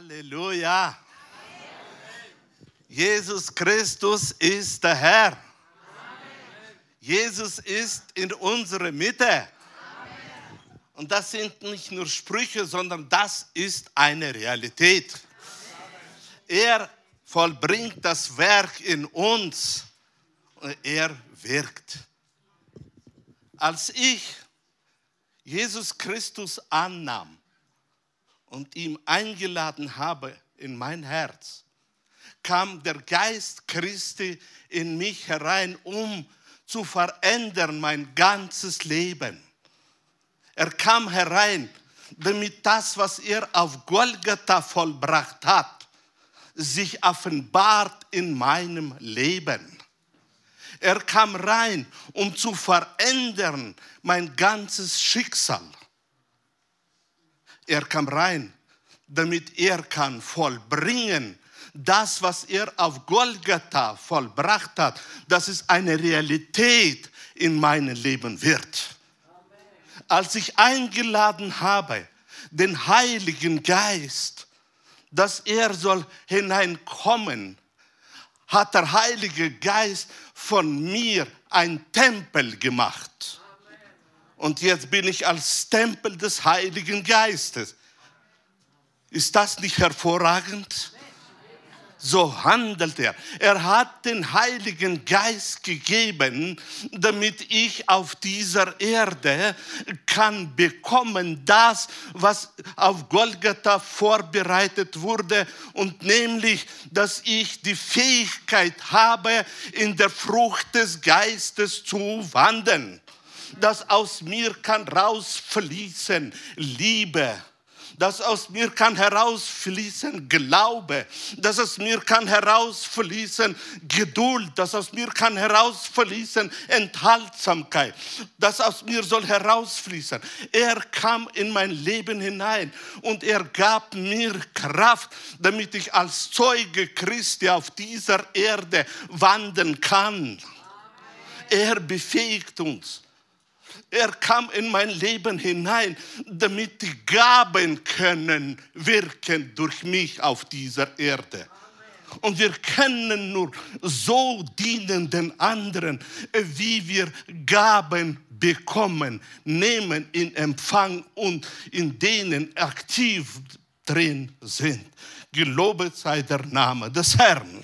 Halleluja. Jesus Christus ist der Herr. Jesus ist in unserer Mitte. Und das sind nicht nur Sprüche, sondern das ist eine Realität. Er vollbringt das Werk in uns und er wirkt. Als ich Jesus Christus annahm und ihm eingeladen habe in mein Herz, kam der Geist Christi in mich herein, um zu verändern mein ganzes Leben. Er kam herein, damit das, was er auf Golgatha vollbracht hat, sich offenbart in meinem Leben. Er kam rein, um zu verändern mein ganzes Schicksal. Er kam rein, damit er kann vollbringen das, was er auf Golgatha vollbracht hat, dass es eine Realität in meinem Leben wird. Als ich eingeladen habe, den Heiligen Geist, dass er soll hineinkommen, hat der Heilige Geist von mir ein Tempel gemacht. Und jetzt bin ich als Tempel des Heiligen Geistes. Ist das nicht hervorragend? so handelt er. Er hat den Heiligen Geist gegeben, damit ich auf dieser Erde kann bekommen das, was auf Golgatha vorbereitet wurde und nämlich, dass ich die Fähigkeit habe, in der Frucht des Geistes zu wandeln. Das aus mir kann rausfließen Liebe, dass aus mir kann herausfließen Glaube, dass aus mir kann herausfließen Geduld, dass aus mir kann herausfließen Enthaltsamkeit, dass aus mir soll herausfließen. Er kam in mein Leben hinein und er gab mir Kraft, damit ich als Zeuge Christi auf dieser Erde wandeln kann. Er befähigt uns. Er kam in mein Leben hinein, damit die Gaben können wirken durch mich auf dieser Erde. Und wir können nur so dienen den anderen, wie wir Gaben bekommen, nehmen in Empfang und in denen aktiv drin sind. Gelobet sei der Name des Herrn.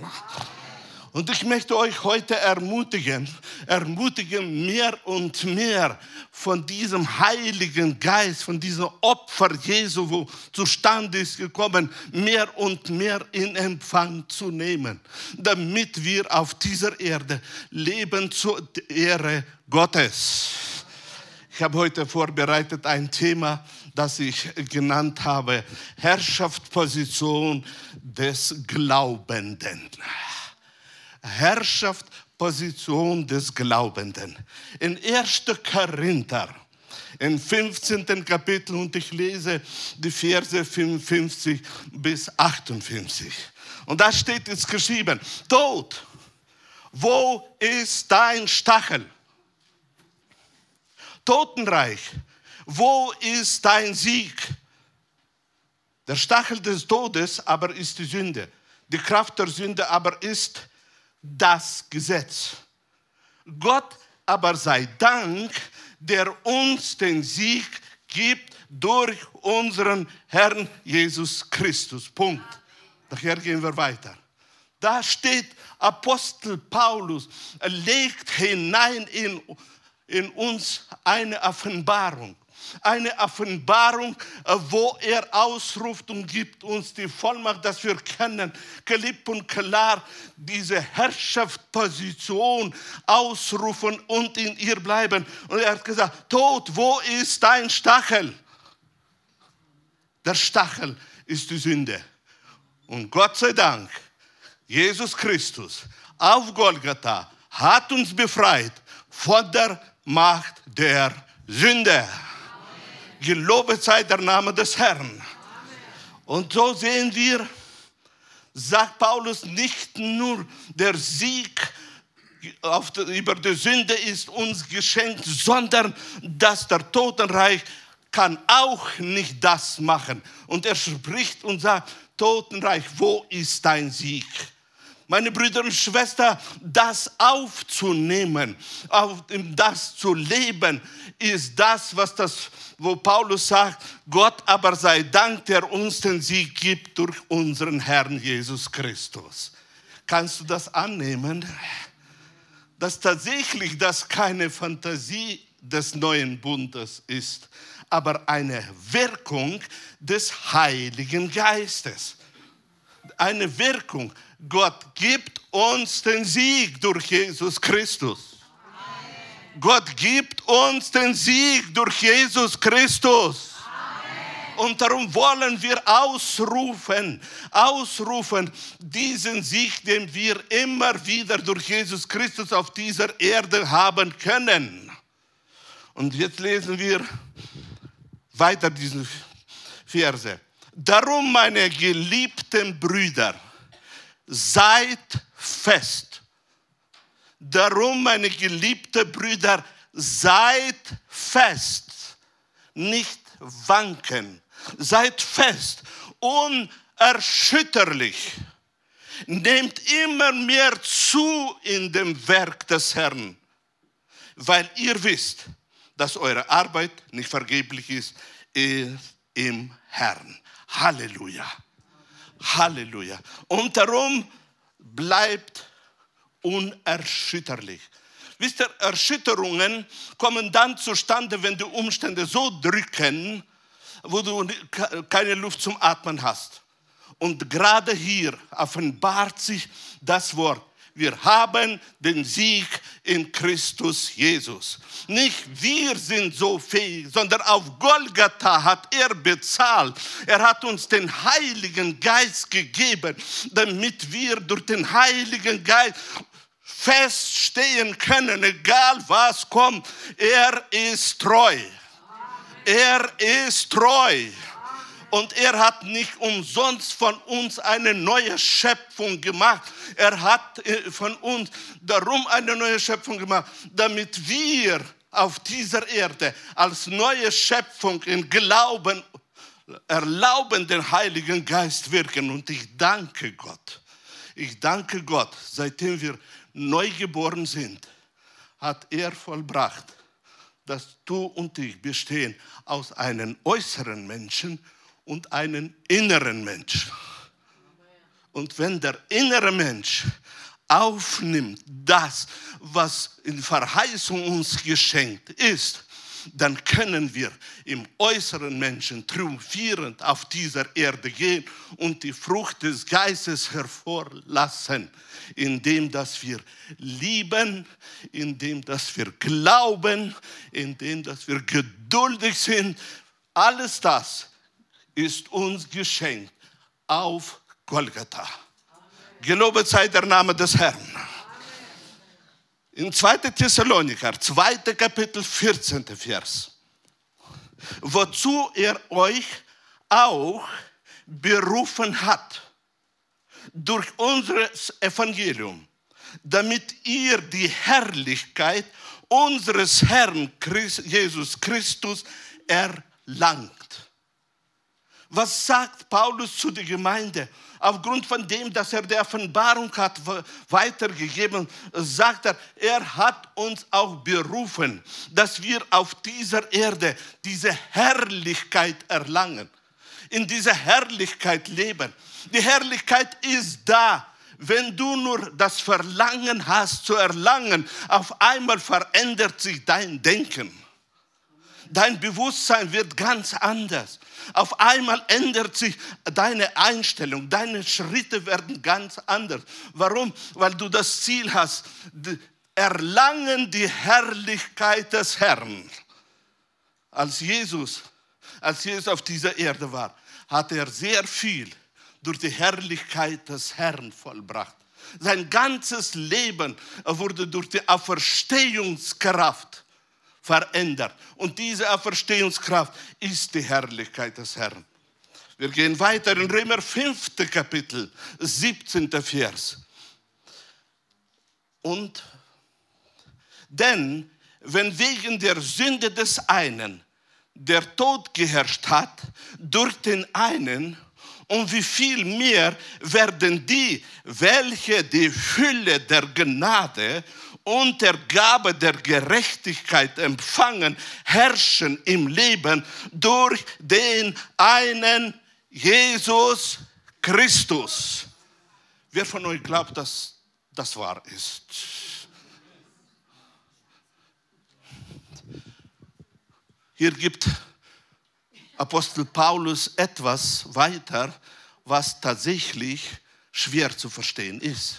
Und ich möchte euch heute ermutigen, ermutigen, mehr und mehr von diesem Heiligen Geist, von diesem Opfer Jesu, wo zustande ist gekommen, mehr und mehr in Empfang zu nehmen, damit wir auf dieser Erde leben zur Ehre Gottes. Ich habe heute vorbereitet ein Thema, das ich genannt habe, Herrschaftsposition des Glaubenden. Herrschaft, Position des Glaubenden. In 1. Korinther, im 15. Kapitel, und ich lese die Verse 55 bis 58. Und da steht jetzt geschrieben, Tod, wo ist dein Stachel? Totenreich, wo ist dein Sieg? Der Stachel des Todes aber ist die Sünde. Die Kraft der Sünde aber ist das Gesetz. Gott aber sei Dank, der uns den Sieg gibt durch unseren Herrn Jesus Christus. Punkt. Daher gehen wir weiter. Da steht Apostel Paulus, legt hinein in, in uns eine Offenbarung eine Offenbarung, äh, wo er ausruft und gibt uns die Vollmacht, dass wir können, geliebt und klar, diese Herrschaftsposition ausrufen und in ihr bleiben. Und er hat gesagt, Tod, wo ist dein Stachel? Der Stachel ist die Sünde. Und Gott sei Dank, Jesus Christus auf Golgatha hat uns befreit von der Macht der Sünde. Gelobet sei der Name des Herrn. Und so sehen wir, sagt Paulus, nicht nur der Sieg die, über die Sünde ist uns geschenkt, sondern dass der Totenreich kann auch nicht das machen. Und er spricht und sagt, Totenreich, wo ist dein Sieg? Meine Brüder und Schwestern, das aufzunehmen, das zu leben, ist das, was das, wo Paulus sagt, Gott aber sei Dank, der uns den Sieg gibt durch unseren Herrn Jesus Christus. Kannst du das annehmen? Dass tatsächlich das keine Fantasie des neuen Bundes ist, aber eine Wirkung des Heiligen Geistes. Eine Wirkung. Gott gibt uns den Sieg durch Jesus Christus. Amen. Gott gibt uns den Sieg durch Jesus Christus. Und darum wollen wir ausrufen, ausrufen diesen Sieg, den wir immer wieder durch Jesus Christus auf dieser Erde haben können. Und jetzt lesen wir weiter diese Verse. Darum, meine geliebten Brüder, seid fest. Darum, meine geliebten Brüder, seid fest. Nicht wanken. Seid fest, unerschütterlich. Nehmt immer mehr zu in dem Werk des Herrn, weil ihr wisst, dass eure Arbeit nicht vergeblich ist, im Herrn. Halleluja. Halleluja. Und darum bleibt unerschütterlich. Wisst ihr, Erschütterungen kommen dann zustande, wenn die Umstände so drücken, wo du keine Luft zum Atmen hast. Und gerade hier offenbart sich das Wort wir haben den Sieg in Christus Jesus. Nicht wir sind so fähig, sondern auf Golgatha hat er bezahlt. Er hat uns den Heiligen Geist gegeben, damit wir durch den Heiligen Geist feststehen können, egal was kommt. Er ist treu. Er ist treu. Und er hat nicht umsonst von uns eine neue Schöpfung gemacht. Er hat äh, von uns darum eine neue Schöpfung gemacht, damit wir auf dieser Erde als neue Schöpfung in Glauben erlauben, den Heiligen Geist wirken. Und ich danke Gott. Ich danke Gott, seitdem wir neu geboren sind, hat er vollbracht, dass du und ich bestehen aus einem äußeren Menschen und einen inneren Mensch. Und wenn der innere Mensch aufnimmt das, was in Verheißung uns geschenkt ist, dann können wir im äußeren Menschen triumphierend auf dieser Erde gehen und die Frucht des Geistes hervorlassen, indem dass wir lieben, indem dass wir glauben, indem dass wir geduldig sind. Alles das ist uns geschenkt auf Golgatha. Gelobet sei der Name des Herrn. In 2. Thessaloniker, 2. Kapitel, 14. Vers. Wozu er euch auch berufen hat durch unser Evangelium, damit ihr die Herrlichkeit unseres Herrn Jesus Christus erlangt. Was sagt Paulus zu der Gemeinde? Aufgrund von dem, dass er die Offenbarung hat weitergegeben, sagt er, er hat uns auch berufen, dass wir auf dieser Erde diese Herrlichkeit erlangen, in dieser Herrlichkeit leben. Die Herrlichkeit ist da. Wenn du nur das Verlangen hast zu erlangen, auf einmal verändert sich dein Denken. Dein Bewusstsein wird ganz anders. Auf einmal ändert sich deine Einstellung, deine Schritte werden ganz anders. Warum? Weil du das Ziel hast, erlangen die Herrlichkeit des Herrn. Als Jesus, als Jesus auf dieser Erde war, hat er sehr viel durch die Herrlichkeit des Herrn vollbracht. Sein ganzes Leben wurde durch die Auferstehungskraft verändert. Und diese Auferstehungskraft ist die Herrlichkeit des Herrn. Wir gehen weiter in Römer 5. Kapitel, 17. Vers. Und denn wenn wegen der Sünde des einen der Tod geherrscht hat durch den einen und wie viel mehr werden die, welche die Fülle der Gnade und der Gabe der Gerechtigkeit empfangen, herrschen im Leben durch den einen Jesus Christus. Wer von euch glaubt, dass das wahr ist? Hier gibt Apostel Paulus etwas weiter, was tatsächlich schwer zu verstehen ist.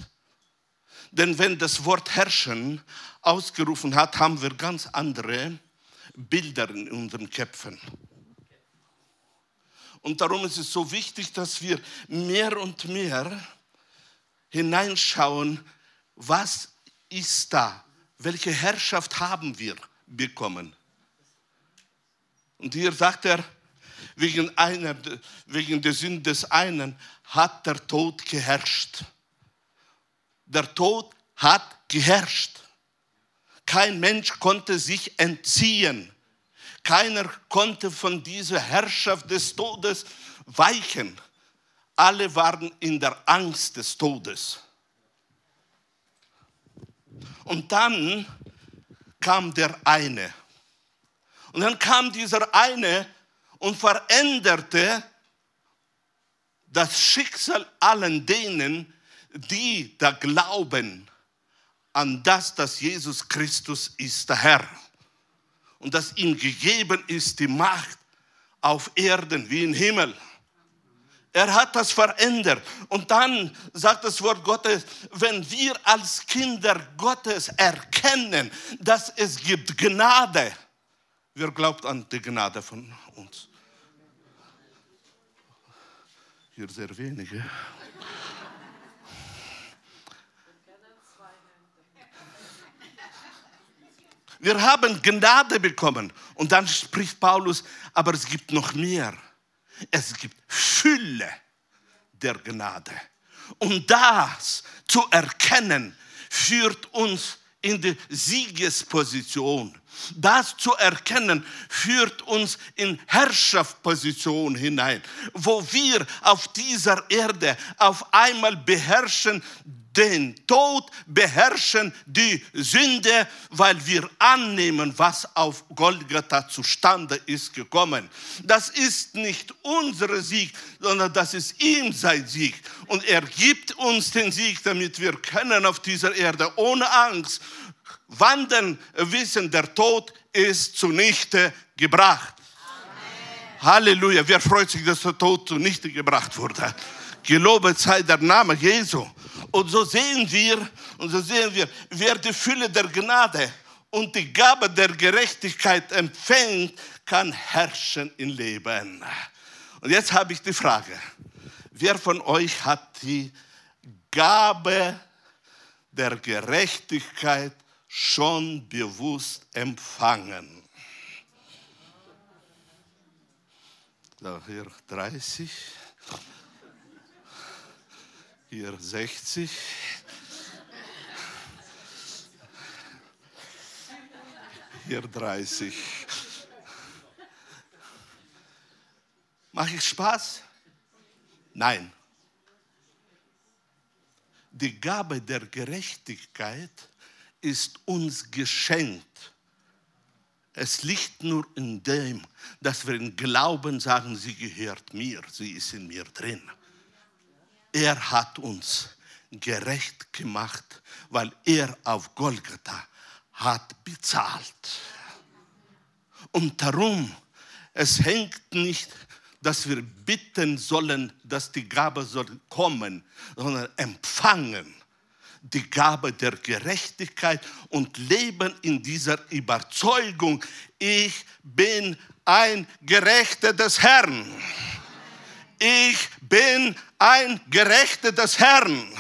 Denn wenn das Wort herrschen ausgerufen hat, haben wir ganz andere Bilder in unseren Köpfen. Und darum ist es so wichtig, dass wir mehr und mehr hineinschauen, was ist da? Welche Herrschaft haben wir bekommen? Und hier sagt er, wegen, einer, wegen der Sünde des einen hat der Tod geherrscht. Der Tod hat geherrscht. Kein Mensch konnte sich entziehen. Keiner konnte von dieser Herrschaft des Todes weichen. Alle waren in der Angst des Todes. Und dann kam der eine. Und dann kam dieser eine und veränderte das Schicksal allen denen, die da glauben an das, dass Jesus Christus ist der Herr und dass ihm gegeben ist die Macht auf Erden wie im Himmel. Er hat das verändert. Und dann sagt das Wort Gottes, wenn wir als Kinder Gottes erkennen, dass es gibt Gnade, wer glaubt an die Gnade von uns? Hier sehr wenige. Wir haben Gnade bekommen. Und dann spricht Paulus, aber es gibt noch mehr. Es gibt Fülle der Gnade. Und das zu erkennen, führt uns in die Siegesposition. Das zu erkennen, führt uns in Herrschaftsposition hinein, wo wir auf dieser Erde auf einmal beherrschen den Tod, beherrschen die Sünde, weil wir annehmen, was auf Golgatha zustande ist gekommen. Das ist nicht unser Sieg, sondern das ist ihm sein Sieg. Und er gibt uns den Sieg, damit wir können auf dieser Erde ohne Angst wandern, wissen, der Tod ist zunichte gebracht. Amen. Halleluja. Wer freut sich, dass der Tod zunichte gebracht wurde? Gelobet sei der Name Jesu. Und so sehen wir, und so sehen wir, wer die Fülle der Gnade und die Gabe der Gerechtigkeit empfängt, kann herrschen im Leben. Und jetzt habe ich die Frage, wer von euch hat die Gabe der Gerechtigkeit schon bewusst empfangen? So, hier 30 hier 60. Hier 30. Mache ich Spaß? Nein. Die Gabe der Gerechtigkeit ist uns geschenkt. Es liegt nur in dem, dass wir in Glauben sagen, sie gehört mir, sie ist in mir drin. Er hat uns gerecht gemacht, weil er auf Golgatha hat bezahlt. Und darum, es hängt nicht, dass wir bitten sollen, dass die Gabe soll kommen, sondern empfangen die Gabe der Gerechtigkeit und leben in dieser Überzeugung, ich bin ein Gerechter des Herrn. Ich bin ein Gerechter des Herrn.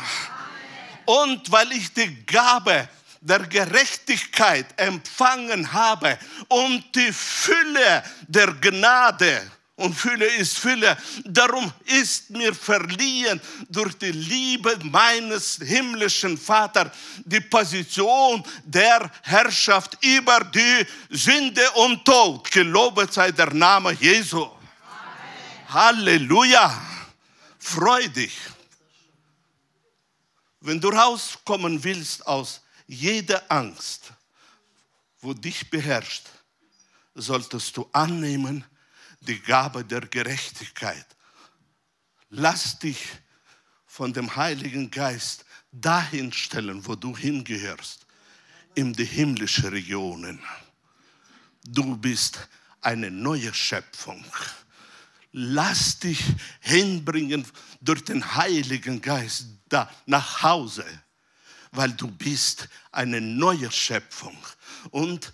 Und weil ich die Gabe der Gerechtigkeit empfangen habe und die Fülle der Gnade und Fülle ist Fülle. Darum ist mir verliehen durch die Liebe meines himmlischen Vaters die Position der Herrschaft über die Sünde und Tod. Gelobet sei der Name Jesu. Amen. Halleluja. Freu dich. Wenn du rauskommen willst aus jeder Angst, wo dich beherrscht, solltest du annehmen, die Gabe der Gerechtigkeit. Lass dich von dem Heiligen Geist dahin stellen, wo du hingehörst, in die himmlischen Regionen. Du bist eine neue Schöpfung. Lass dich hinbringen durch den Heiligen Geist da nach Hause, weil du bist eine neue Schöpfung. Und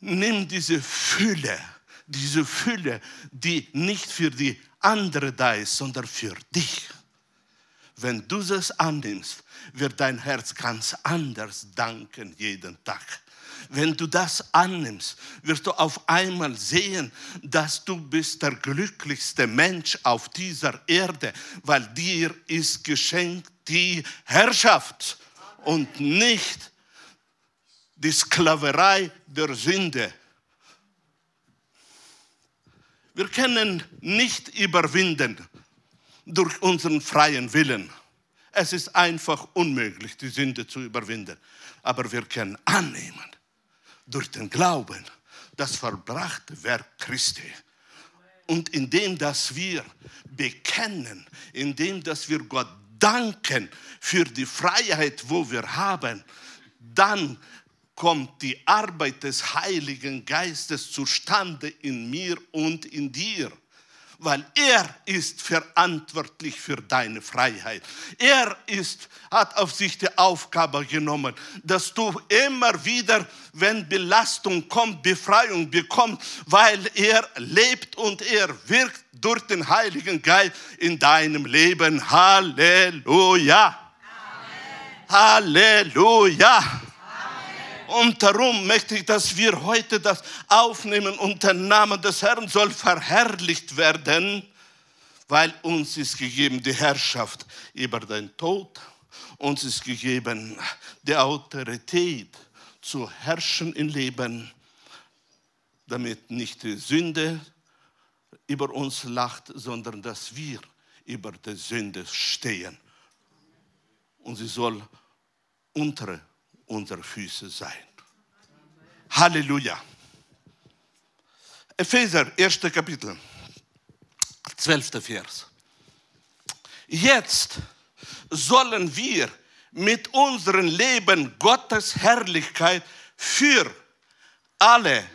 nimm diese Fülle diese Fülle, die nicht für die andere da ist, sondern für dich. Wenn du das annimmst, wird dein Herz ganz anders danken jeden Tag. Wenn du das annimmst, wirst du auf einmal sehen, dass du bist der glücklichste Mensch auf dieser Erde, weil dir ist geschenkt die Herrschaft und nicht die Sklaverei der Sünde. Wir können nicht überwinden durch unseren freien Willen. Es ist einfach unmöglich, die Sünde zu überwinden. Aber wir können annehmen durch den Glauben das verbrachte Werk Christi. Und indem, dass wir bekennen, indem, dass wir Gott danken für die Freiheit, wo wir haben, dann kommt die Arbeit des Heiligen Geistes zustande in mir und in dir. Weil er ist verantwortlich für deine Freiheit. Er ist, hat auf sich die Aufgabe genommen, dass du immer wieder, wenn Belastung kommt, Befreiung bekommst, weil er lebt und er wirkt durch den Heiligen Geist in deinem Leben. Halleluja. Amen. Halleluja. Und darum möchte ich, dass wir heute das aufnehmen und der Name des Herrn soll verherrlicht werden, weil uns ist gegeben die Herrschaft über den Tod, uns ist gegeben die Autorität zu herrschen im Leben, damit nicht die Sünde über uns lacht, sondern dass wir über die Sünde stehen. Und sie soll unter unsere Füße sein. Halleluja. Epheser, 1. Kapitel, 12. Vers. Jetzt sollen wir mit unserem Leben Gottes Herrlichkeit für alle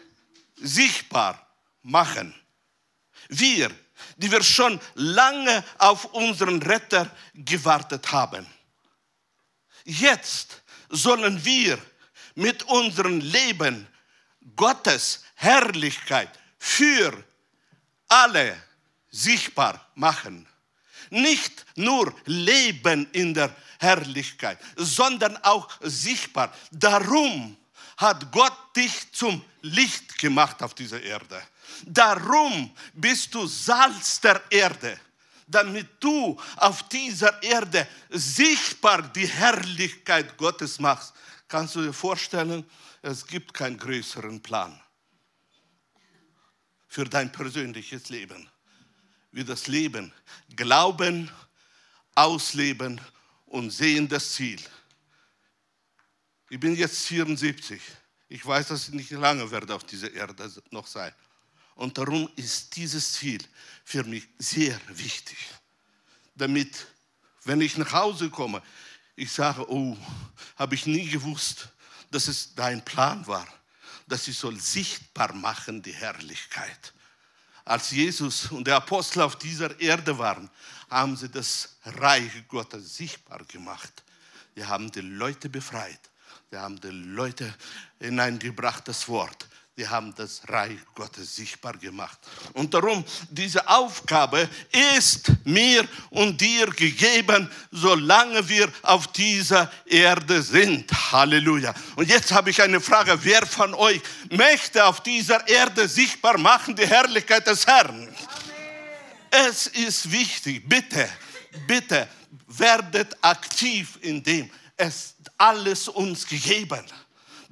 sichtbar machen. Wir, die wir schon lange auf unseren Retter gewartet haben. Jetzt sollen wir mit unserem Leben Gottes Herrlichkeit für alle sichtbar machen. Nicht nur leben in der Herrlichkeit, sondern auch sichtbar. Darum hat Gott dich zum Licht gemacht auf dieser Erde. Darum bist du Salz der Erde damit du auf dieser Erde sichtbar die Herrlichkeit Gottes machst. Kannst du dir vorstellen, es gibt keinen größeren Plan für dein persönliches Leben, wie das Leben glauben, ausleben und sehen das Ziel. Ich bin jetzt 74. Ich weiß, dass ich nicht lange werde auf dieser Erde noch sein. Und darum ist dieses Ziel für mich sehr wichtig. Damit, wenn ich nach Hause komme, ich sage, oh, habe ich nie gewusst, dass es dein Plan war, dass ich soll sichtbar machen die Herrlichkeit. Als Jesus und der Apostel auf dieser Erde waren, haben sie das Reich Gottes sichtbar gemacht. Sie haben die Leute befreit. Sie haben die Leute hineingebracht, das Wort die haben das Reich Gottes sichtbar gemacht. Und darum, diese Aufgabe ist mir und dir gegeben, solange wir auf dieser Erde sind. Halleluja. Und jetzt habe ich eine Frage. Wer von euch möchte auf dieser Erde sichtbar machen die Herrlichkeit des Herrn? Amen. Es ist wichtig, bitte, bitte werdet aktiv in dem. Es alles uns gegeben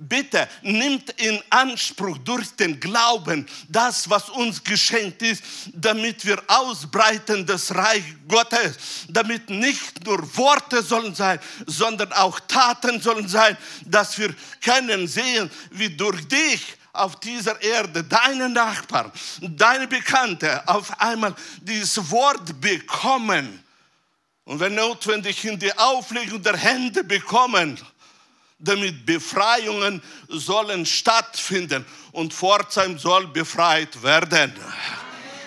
bitte nimmt in Anspruch durch den Glauben das, was uns geschenkt ist, damit wir ausbreiten das Reich Gottes, damit nicht nur Worte sollen sein, sondern auch Taten sollen sein, dass wir können sehen, wie durch dich auf dieser Erde, deine Nachbarn, deine Bekannte auf einmal dieses Wort bekommen. Und wenn notwendig in die Auflegung der Hände bekommen damit Befreiungen sollen stattfinden und Pforzheim soll befreit werden.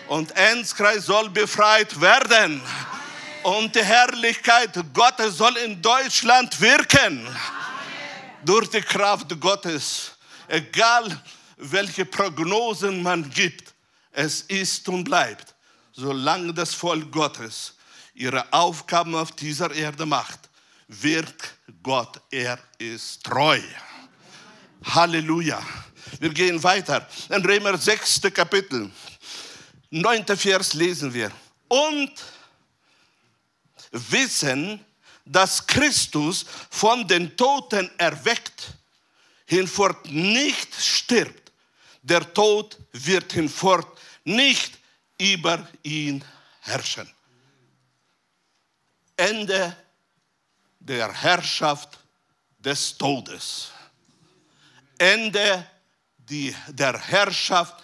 Und Enzkreis soll befreit werden. Und die Herrlichkeit Gottes soll in Deutschland wirken. Durch die Kraft Gottes. Egal welche Prognosen man gibt, es ist und bleibt, solange das Volk Gottes ihre Aufgaben auf dieser Erde macht wirkt Gott, er ist treu. Halleluja. Wir gehen weiter. In Römer 6. Kapitel, 9. Vers lesen wir. Und wissen, dass Christus von den Toten erweckt hinfort nicht stirbt. Der Tod wird hinfort nicht über ihn herrschen. Ende der Herrschaft des Todes. Ende die, der Herrschaft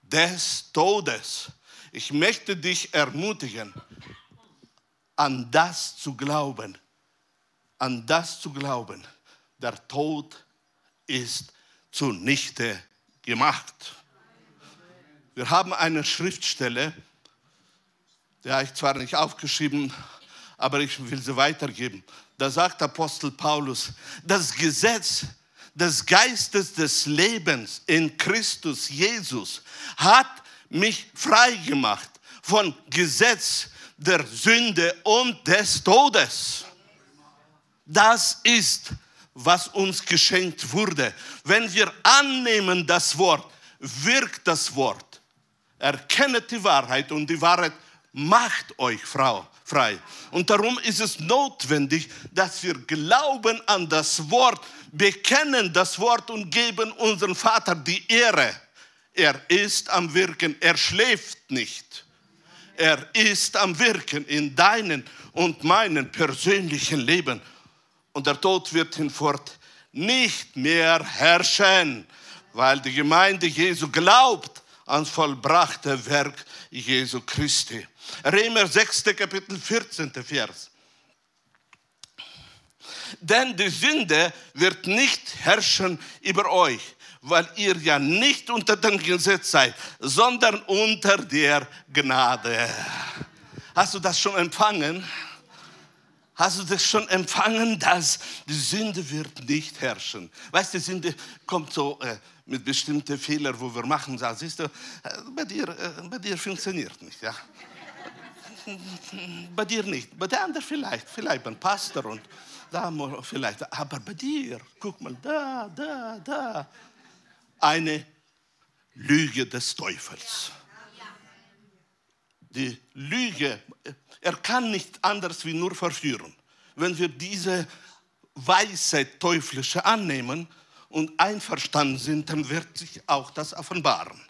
des Todes. Ich möchte dich ermutigen, an das zu glauben, an das zu glauben. Der Tod ist zunichte gemacht. Wir haben eine Schriftstelle, die habe ich zwar nicht aufgeschrieben, aber ich will sie weitergeben. Da sagt Apostel Paulus, das Gesetz des Geistes des Lebens in Christus Jesus hat mich frei gemacht von Gesetz der Sünde und des Todes. Das ist, was uns geschenkt wurde. Wenn wir annehmen das Wort, wirkt das Wort. Erkennet die Wahrheit und die Wahrheit macht euch Frau frei. Und darum ist es notwendig, dass wir glauben an das Wort, bekennen das Wort und geben unserem Vater die Ehre. Er ist am Wirken, er schläft nicht. Er ist am Wirken in deinem und meinem persönlichen Leben. Und der Tod wird hinfort nicht mehr herrschen, weil die Gemeinde Jesu glaubt ans vollbrachte Werk Jesu Christi. Römer 6. Kapitel 14. Vers. Denn die Sünde wird nicht herrschen über euch, weil ihr ja nicht unter dem Gesetz seid, sondern unter der Gnade. Hast du das schon empfangen? Hast du das schon empfangen, dass die Sünde wird nicht herrschen? Weißt du, die Sünde kommt so äh, mit bestimmten Fehlern, wo wir machen. Da siehst du, äh, bei dir, äh, bei dir funktioniert nicht. Ja? Bei dir nicht, bei der anderen vielleicht, vielleicht beim Pastor und da vielleicht, aber bei dir, guck mal, da, da, da. Eine Lüge des Teufels. Die Lüge, er kann nicht anders wie nur verführen. Wenn wir diese Weisheit teuflische annehmen und einverstanden sind, dann wird sich auch das offenbaren.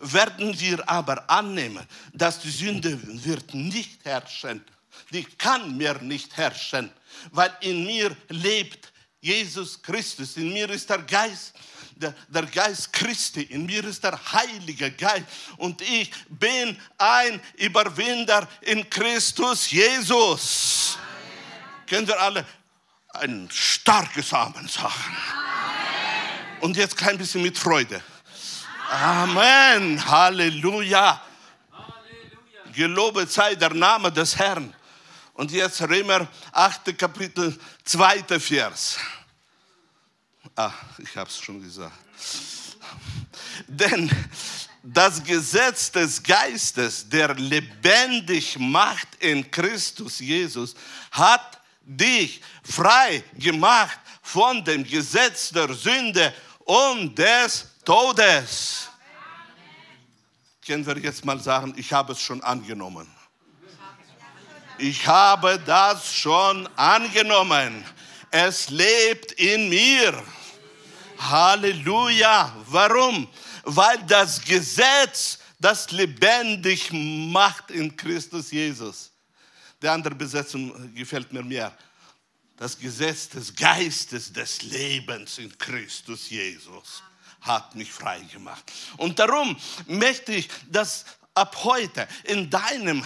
Werden wir aber annehmen, dass die Sünde wird nicht herrschen, die kann mir nicht herrschen, weil in mir lebt Jesus Christus, in mir ist der Geist, der, der, Geist Christi, in mir ist der Heilige Geist und ich bin ein Überwinder in Christus Jesus. Amen. Können wir alle ein starkes Amen sagen? Amen. Und jetzt kein bisschen mit Freude. Amen. Halleluja. Gelobet sei der Name des Herrn. Und jetzt Römer 8. Kapitel, 2. Vers. Ah, ich habe es schon gesagt. Denn das Gesetz des Geistes, der lebendig macht in Christus Jesus, hat dich frei gemacht von dem Gesetz der Sünde und des Todes. Können wir jetzt mal sagen, ich habe es schon angenommen. Ich habe das schon angenommen. Es lebt in mir. Halleluja. Warum? Weil das Gesetz das lebendig macht in Christus Jesus. Die andere Besetzung gefällt mir mehr. Das Gesetz des Geistes des Lebens in Christus Jesus hat mich frei gemacht. Und darum möchte ich, dass ab heute in deinem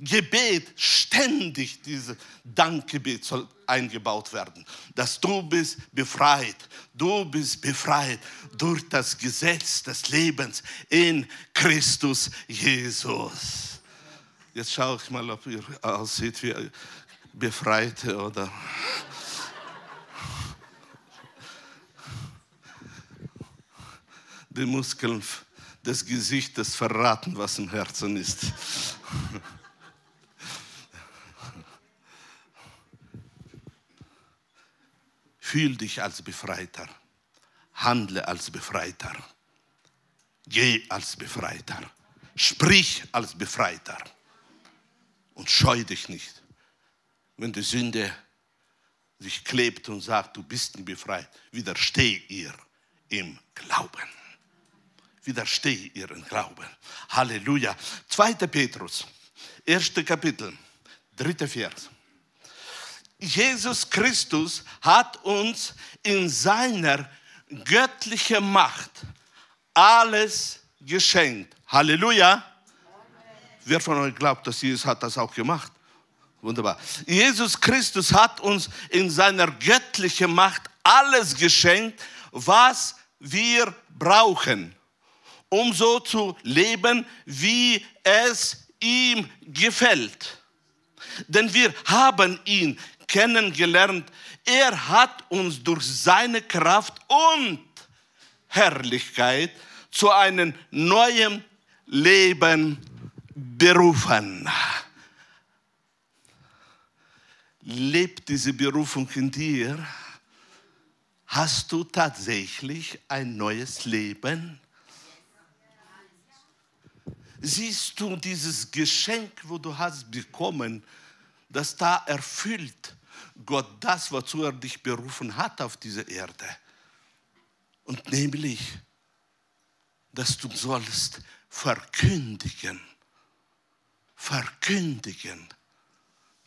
Gebet ständig dieses Dankgebet soll eingebaut werden, dass du bist befreit, du bist befreit durch das Gesetz des Lebens in Christus Jesus. Jetzt schaue ich mal, ob ihr aussieht wie Befreite oder die Muskeln des Gesichtes verraten, was im Herzen ist. Fühl dich als Befreiter. Handle als Befreiter. Geh als Befreiter. Sprich als Befreiter. Und scheu dich nicht, wenn die Sünde sich klebt und sagt, du bist nicht befreit. Widersteh ihr im Glauben. Widersteh ihr im Glauben. Halleluja. 2. Petrus, 1. Kapitel, 3. Vers. Jesus Christus hat uns in seiner göttlichen Macht alles geschenkt. Halleluja. Wer von euch glaubt, dass Jesus hat das auch gemacht? Wunderbar. Jesus Christus hat uns in seiner göttlichen Macht alles geschenkt, was wir brauchen, um so zu leben, wie es ihm gefällt. Denn wir haben ihn kennengelernt. Er hat uns durch seine Kraft und Herrlichkeit zu einem neuen Leben berufen. Lebt diese Berufung in dir? Hast du tatsächlich ein neues Leben? Siehst du dieses Geschenk, wo du hast bekommen, das da erfüllt Gott das, wozu er dich berufen hat auf dieser Erde. Und nämlich, dass du sollst verkündigen, verkündigen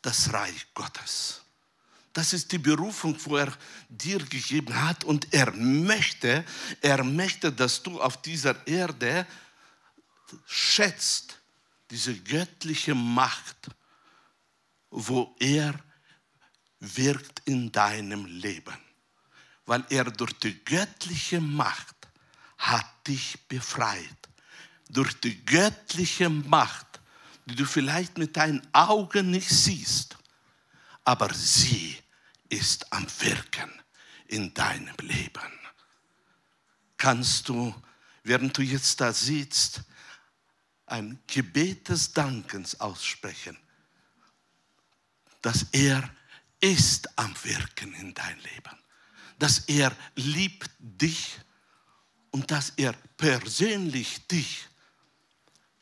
das Reich Gottes. Das ist die Berufung, wo er dir gegeben hat und er möchte, er möchte, dass du auf dieser Erde schätzt diese göttliche Macht, wo er wirkt in deinem Leben, weil er durch die göttliche Macht hat dich befreit. Durch die göttliche Macht, die du vielleicht mit deinen Augen nicht siehst, aber sie ist am Wirken in deinem Leben. Kannst du, während du jetzt da sitzt, ein Gebet des Dankens aussprechen, dass er ist am Wirken in dein Leben. Dass er liebt dich und dass er persönlich dich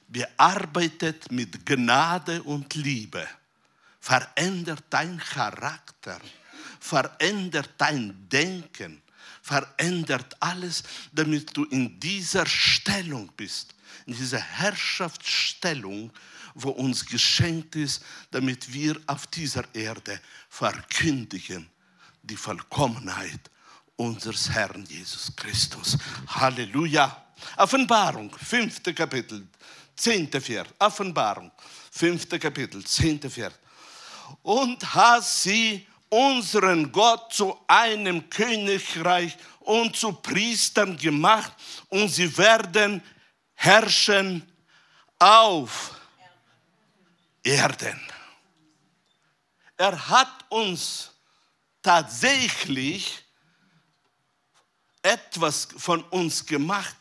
bearbeitet mit Gnade und Liebe, verändert dein Charakter, verändert dein Denken, verändert alles, damit du in dieser Stellung bist, in dieser Herrschaftsstellung, wo uns geschenkt ist, damit wir auf dieser Erde verkündigen die Vollkommenheit unseres Herrn Jesus Christus. Halleluja. Offenbarung, fünfte Kapitel, zehnte Vers. Offenbarung, fünfte Kapitel, zehnte Vers. Und hat sie unseren Gott zu einem Königreich und zu Priestern gemacht und sie werden herrschen auf Erden. Er hat uns tatsächlich etwas von uns gemacht,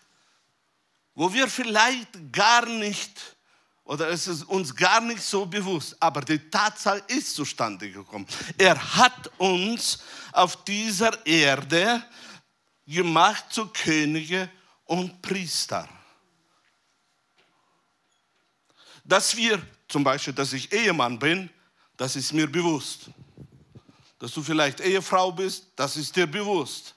wo wir vielleicht gar nicht oder es ist uns gar nicht so bewusst, aber die Tatsache ist zustande gekommen. Er hat uns auf dieser Erde gemacht zu Könige und Priester. Dass wir, zum Beispiel, dass ich Ehemann bin, das ist mir bewusst. Dass du vielleicht Ehefrau bist, das ist dir bewusst.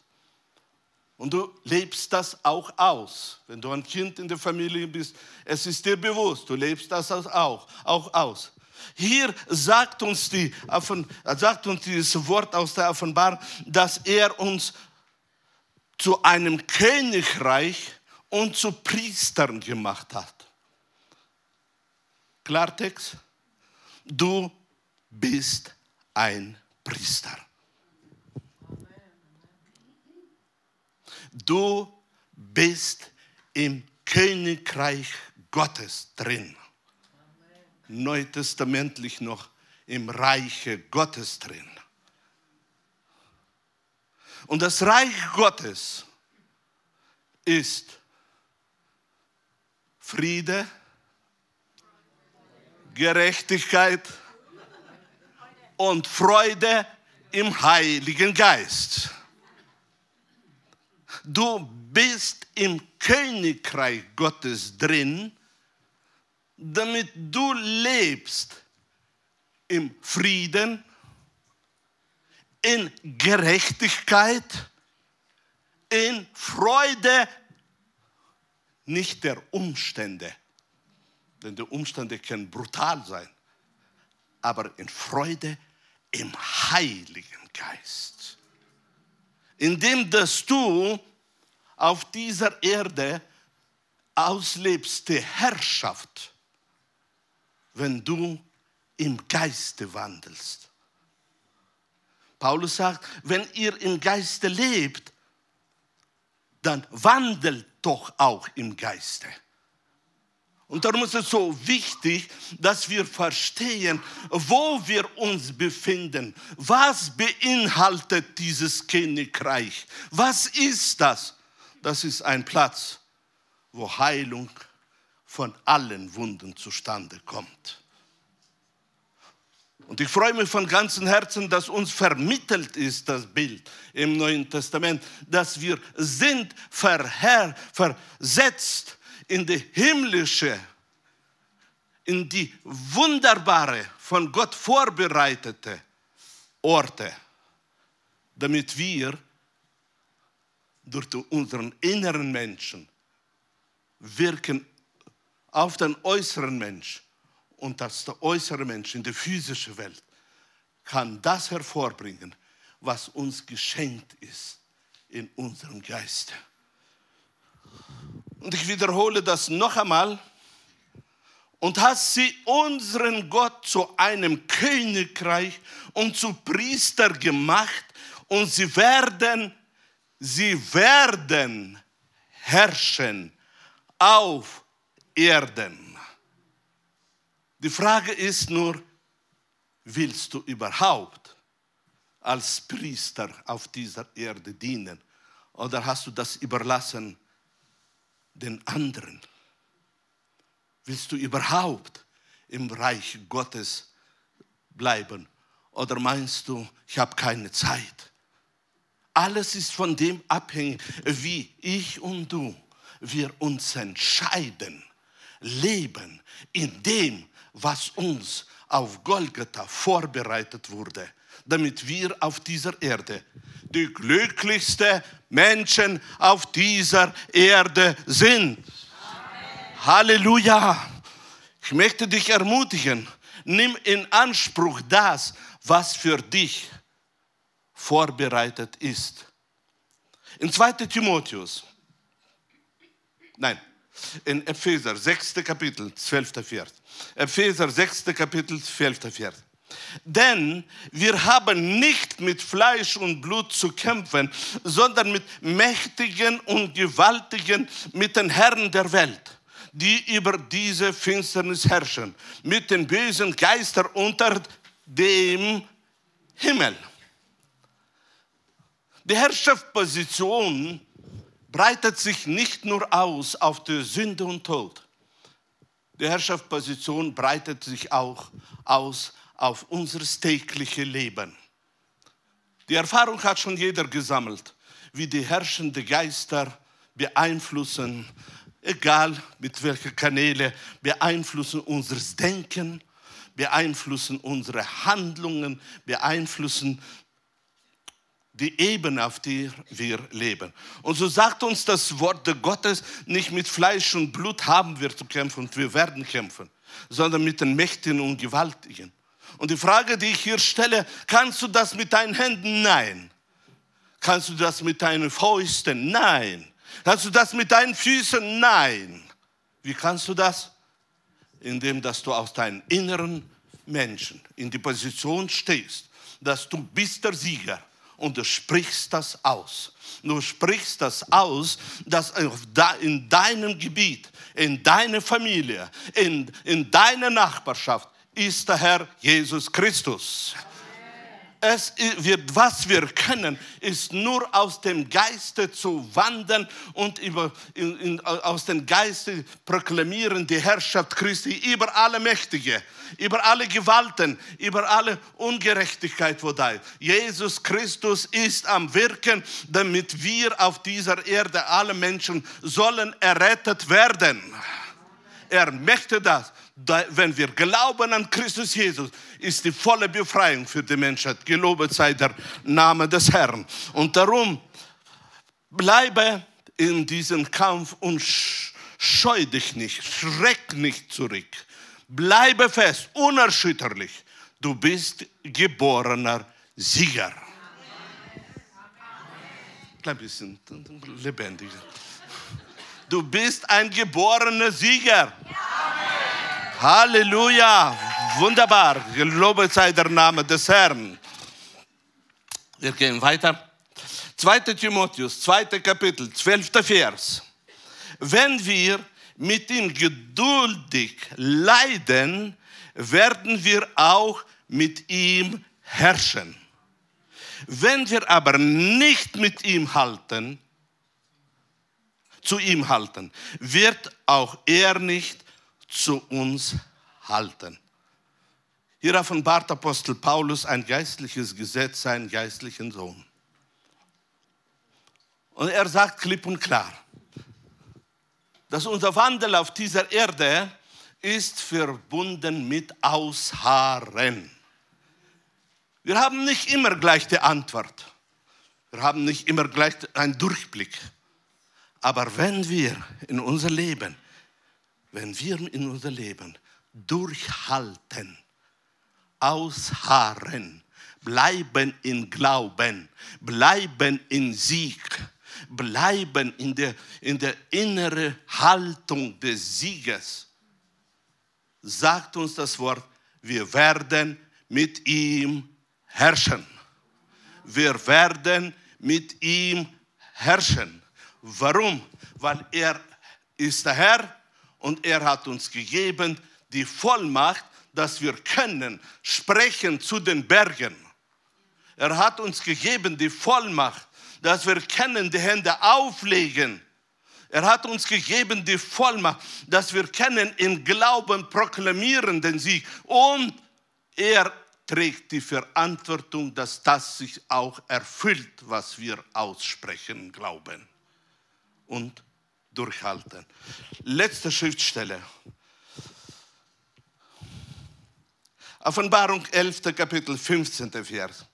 Und du lebst das auch aus. Wenn du ein Kind in der Familie bist, es ist dir bewusst, du lebst das auch, auch aus. Hier sagt uns, die, sagt uns dieses Wort aus der Offenbarung, dass er uns zu einem Königreich und zu Priestern gemacht hat. Klartext, du bist ein Priester. Du bist im Königreich Gottes drin. Neutestamentlich noch im Reiche Gottes drin. Und das Reich Gottes ist Friede, Gerechtigkeit und Freude im Heiligen Geist. Du bist im Königreich Gottes drin, damit du lebst im Frieden, in Gerechtigkeit, in Freude, nicht der Umstände, denn die Umstände können brutal sein, aber in Freude im Heiligen Geist. Indem dass du auf dieser Erde auslebst die Herrschaft, wenn du im Geiste wandelst. Paulus sagt, wenn ihr im Geiste lebt, dann wandelt doch auch im Geiste. Und darum ist es so wichtig, dass wir verstehen, wo wir uns befinden. Was beinhaltet dieses Königreich? Was ist das? Das ist ein Platz, wo Heilung von allen Wunden zustande kommt. Und ich freue mich von ganzem Herzen, dass uns vermittelt ist das Bild im Neuen Testament, dass wir sind verher, versetzt in die himmlische, in die wunderbare, von Gott vorbereitete Orte, damit wir durch unseren inneren Menschen wirken auf den äußeren Mensch und dass der äußere Mensch in der physischen Welt kann das hervorbringen, was uns geschenkt ist in unserem Geiste. Und ich wiederhole das noch einmal. Und hat sie unseren Gott zu einem Königreich und zu Priester gemacht und sie werden, sie werden herrschen auf Erden. Die Frage ist nur, willst du überhaupt als Priester auf dieser Erde dienen? Oder hast du das überlassen den anderen? Willst du überhaupt im Reich Gottes bleiben? Oder meinst du, ich habe keine Zeit? Alles ist von dem abhängig, wie ich und du, wir uns entscheiden, leben in dem, was uns auf Golgatha vorbereitet wurde, damit wir auf dieser Erde die glücklichsten Menschen auf dieser Erde sind. Amen. Halleluja! Ich möchte dich ermutigen, nimm in Anspruch das, was für dich vorbereitet ist. In 2. Timotheus, nein, in Epheser, 6. Kapitel, 12. Vers. Epheser 6. Kapitel, 12. Vers. Denn wir haben nicht mit Fleisch und Blut zu kämpfen, sondern mit Mächtigen und Gewaltigen, mit den Herren der Welt, die über diese Finsternis herrschen, mit den bösen Geistern unter dem Himmel. Die Herrschaftsposition breitet sich nicht nur aus auf die Sünde und Tod. Die Herrschaftsposition breitet sich auch aus auf unser tägliches Leben. Die Erfahrung hat schon jeder gesammelt, wie die herrschenden Geister beeinflussen, egal mit welchen Kanälen, beeinflussen unser Denken, beeinflussen unsere Handlungen, beeinflussen die Ebene, auf der wir leben. Und so sagt uns das Wort Gottes, nicht mit Fleisch und Blut haben wir zu kämpfen und wir werden kämpfen, sondern mit den Mächtigen und Gewaltigen. Und die Frage, die ich hier stelle, kannst du das mit deinen Händen? Nein. Kannst du das mit deinen Fäusten? Nein. Kannst du das mit deinen Füßen? Nein. Wie kannst du das? Indem, dass du aus deinem inneren Menschen in die Position stehst, dass du bist der Sieger und du sprichst das aus. Du sprichst das aus, dass in deinem Gebiet, in deiner Familie, in, in deiner Nachbarschaft ist der Herr Jesus Christus es wird, was wir können, ist nur aus dem Geiste zu wandern und über, in, in, aus dem Geiste proklamieren die Herrschaft Christi über alle Mächtige, über alle Gewalten, über alle Ungerechtigkeit, wo da ist. Jesus Christus ist am Wirken, damit wir auf dieser Erde, alle Menschen sollen errettet werden. Er möchte das wenn wir glauben an Christus Jesus, ist die volle Befreiung für die Menschheit. Gelobet sei der Name des Herrn. Und darum bleibe in diesem Kampf und scheu dich nicht, schreck nicht zurück. Bleibe fest, unerschütterlich. Du bist geborener Sieger. Ein bisschen lebendiger. Du bist ein geborener Sieger. Amen. Halleluja. Wunderbar. Gelobet sei der Name des Herrn. Wir gehen weiter. 2. Timotheus, 2. Kapitel, 12. Vers. Wenn wir mit ihm geduldig leiden, werden wir auch mit ihm herrschen. Wenn wir aber nicht mit ihm halten, zu ihm halten, wird auch er nicht zu uns halten. Hier offenbart Apostel Paulus ein geistliches Gesetz seinen geistlichen Sohn. Und er sagt klipp und klar, dass unser Wandel auf dieser Erde ist verbunden mit Ausharren. Wir haben nicht immer gleich die Antwort. Wir haben nicht immer gleich einen Durchblick. Aber wenn wir in unser Leben wenn wir in unser Leben durchhalten, ausharren, bleiben in Glauben, bleiben in Sieg, bleiben in der, in der inneren Haltung des Sieges, sagt uns das Wort, wir werden mit ihm herrschen. Wir werden mit ihm herrschen. Warum? Weil er ist der Herr und er hat uns gegeben die Vollmacht, dass wir können sprechen zu den Bergen. Er hat uns gegeben die Vollmacht, dass wir können die Hände auflegen. Er hat uns gegeben die Vollmacht, dass wir können in Glauben proklamieren den Sieg. Und er trägt die Verantwortung, dass das sich auch erfüllt, was wir aussprechen, glauben. Und durchhalten. Letzte Schriftstelle. Offenbarung 11. Kapitel 15. Vers.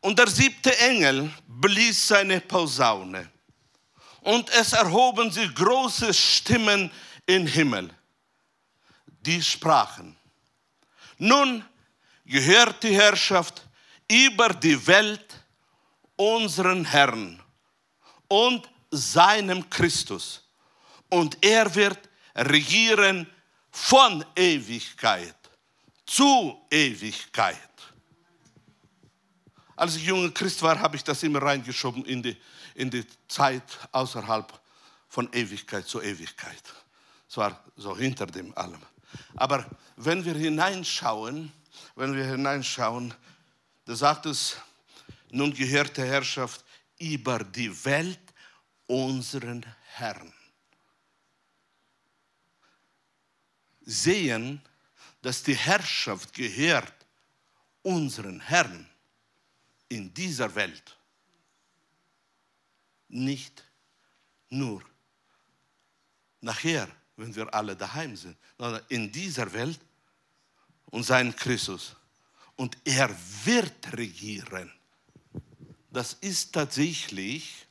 Und der siebte Engel blies seine Posaune. Und es erhoben sich große Stimmen im Himmel. Die sprachen. Nun gehört die Herrschaft über die Welt unseren Herrn und seinem Christus. Und er wird regieren von Ewigkeit zu Ewigkeit. Als ich junger Christ war, habe ich das immer reingeschoben in die, in die Zeit außerhalb von Ewigkeit zu Ewigkeit. Es war so hinter dem allem. Aber wenn wir hineinschauen, wenn wir hineinschauen, da sagt es, nun gehört der Herrschaft über die Welt unseren Herrn. Sehen, dass die Herrschaft gehört unseren Herrn in dieser Welt. Nicht nur nachher, wenn wir alle daheim sind, sondern in dieser Welt und sein Christus. Und er wird regieren. Das ist tatsächlich,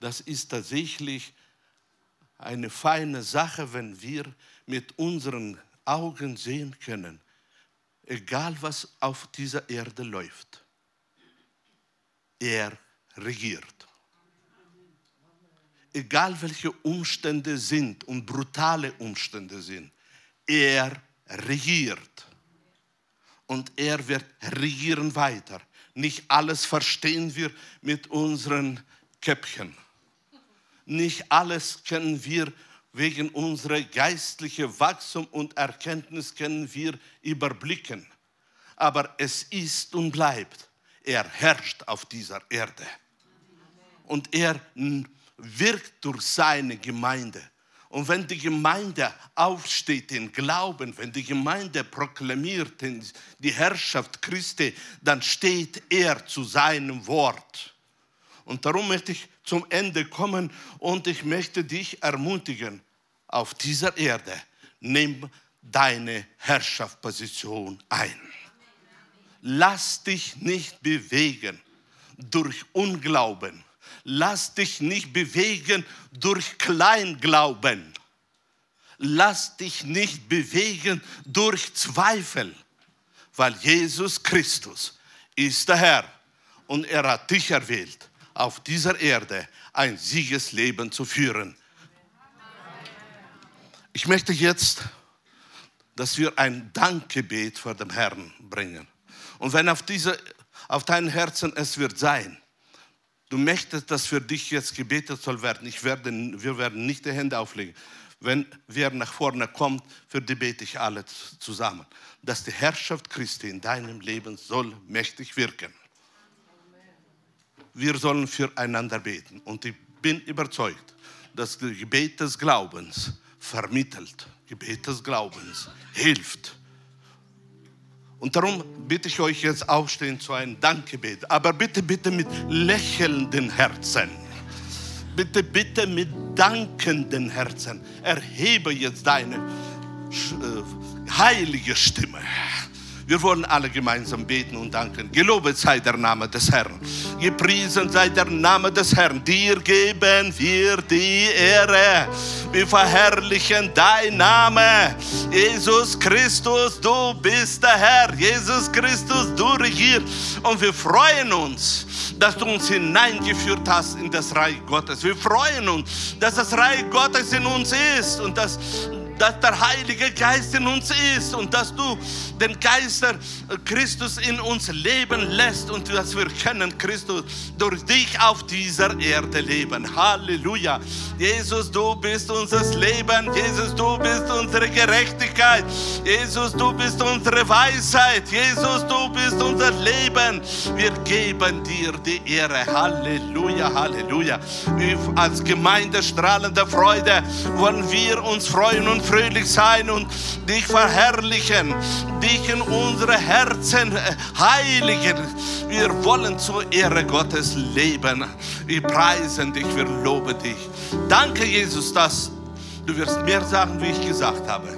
das ist tatsächlich eine feine Sache, wenn wir mit unseren Augen sehen können, egal was auf dieser Erde läuft, er regiert. Egal welche Umstände sind und brutale Umstände sind, er regiert. Und er wird regieren weiter. Nicht alles verstehen wir mit unseren Köpfchen. Nicht alles können wir wegen unserer geistlichen Wachstum und Erkenntnis können wir überblicken. Aber es ist und bleibt, er herrscht auf dieser Erde. Und er wirkt durch seine Gemeinde. Und wenn die Gemeinde aufsteht in Glauben, wenn die Gemeinde proklamiert die Herrschaft Christi, dann steht er zu seinem Wort. Und darum möchte ich zum Ende kommen und ich möchte dich ermutigen, auf dieser Erde, nimm deine Herrschaftsposition ein. Lass dich nicht bewegen durch Unglauben Lass dich nicht bewegen durch Kleinglauben. Lass dich nicht bewegen durch Zweifel, weil Jesus Christus ist der Herr und er hat dich erwählt, auf dieser Erde ein Siegesleben zu führen. Ich möchte jetzt, dass wir ein Dankgebet vor dem Herrn bringen. Und wenn auf, diese, auf dein Herzen es wird sein, du möchtest, dass für dich jetzt gebetet soll werden, ich werde, wir werden nicht die Hände auflegen. Wenn wer nach vorne kommt, für die bete ich alle zusammen. Dass die Herrschaft Christi in deinem Leben soll mächtig wirken. Wir sollen füreinander beten. Und ich bin überzeugt, dass das Gebet des Glaubens vermittelt, Gebet des Glaubens hilft und darum bitte ich euch jetzt aufstehen zu einem Dankgebet. Aber bitte, bitte mit lächelnden Herzen. Bitte, bitte mit dankenden Herzen. Erhebe jetzt deine äh, heilige Stimme. Wir wollen alle gemeinsam beten und danken. Gelobet sei der Name des Herrn. Gepriesen sei der Name des Herrn. Dir geben wir die Ehre. Wir verherrlichen dein Name. Jesus Christus, du bist der Herr. Jesus Christus, du regierst. Und wir freuen uns, dass du uns hineingeführt hast in das Reich Gottes. Wir freuen uns, dass das Reich Gottes in uns ist und dass dass der Heilige Geist in uns ist und dass du den Geist Christus in uns leben lässt und dass wir können Christus durch dich auf dieser Erde leben. Halleluja. Jesus, du bist unser Leben. Jesus, du bist unsere Gerechtigkeit. Jesus, du bist unsere Weisheit. Jesus, du bist unser Leben. Wir geben dir die Ehre. Halleluja, Halleluja. Als Gemeinde strahlender Freude wollen wir uns freuen und fröhlich sein und dich verherrlichen, dich in unsere Herzen heiligen. Wir wollen zur Ehre Gottes leben. Wir preisen dich, wir loben dich. Danke, Jesus, dass du wirst mehr sagen, wie ich gesagt habe.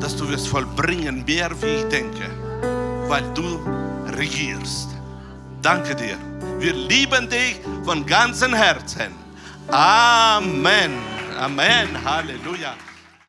Dass du wirst vollbringen, mehr wie ich denke, weil du regierst. Danke dir. Wir lieben dich von ganzem Herzen. Amen. Amen. Halleluja.